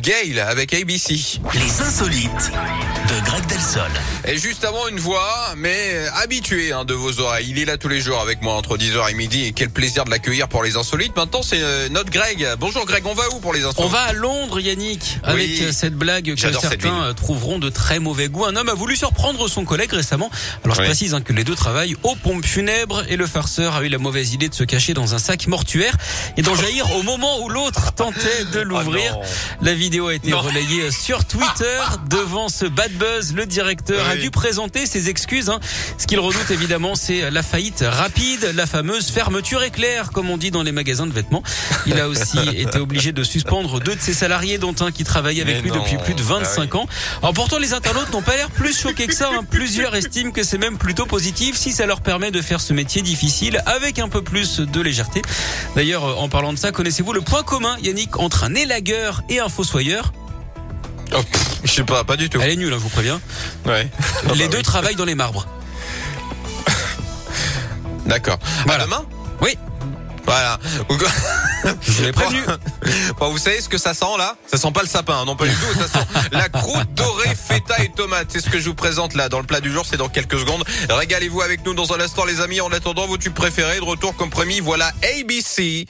Gale avec ABC. Les insolites de Greg Delsol. Et juste avant une voix, mais habituée hein, de vos oreilles. Il est là tous les jours avec moi entre 10h et midi et quel plaisir de l'accueillir pour les insolites. Maintenant c'est euh, notre Greg. Bonjour Greg, on va où pour les insolites? On va à Londres Yannick avec Oui. cette blague que certains euh, trouveront de très mauvais goût. Un homme a voulu surprendre son collègue récemment. Alors je Oui. précise hein, que les deux travaillent aux pompes funèbres et le farceur a eu la mauvaise idée de se cacher dans un sac mortuaire et d'en jaillir au moment où l'autre tentait de l'ouvrir. Oh non. La vidéo a été Non. relayée sur Twitter. Devant ce bad buzz, le directeur a dû présenter ses excuses. hein. Ce qu'il redoute évidemment, c'est la faillite rapide, la fameuse fermeture éclair, comme on dit dans les magasins de vêtements. Il a aussi été obligé de suspendre deux de ses salariés, dont un qui travaille avec Mais lui non. depuis plus de 25 Ah oui. ans. Alors pourtant, les internautes n'ont pas l'air plus choqués que ça. hein. Plusieurs estiment que c'est même plutôt positif si ça leur permet de faire ce métier difficile avec un peu plus de légèreté. D'ailleurs, euh, en parlant de ça, connaissez-vous le point commun, Yannick, entre un élagueur et un Oh, pff, je sais pas, pas du tout. Elle est nulle, hein, je vous préviens. Ouais. Les bah deux oui. travaillent dans les marbres. D'accord. Voilà. À demain Oui, Voilà. je vous l'ai prévenu. Bon, vous savez ce que ça sent là? Ça sent pas le sapin, hein, non pas du tout. Ça sent la croûte dorée, feta et tomate. C'est ce que je vous présente là dans le plat du jour. C'est dans quelques secondes. Régalez-vous avec nous dans un instant, les amis. En attendant vos tubes préférés, de retour comme promis. Voilà ABC.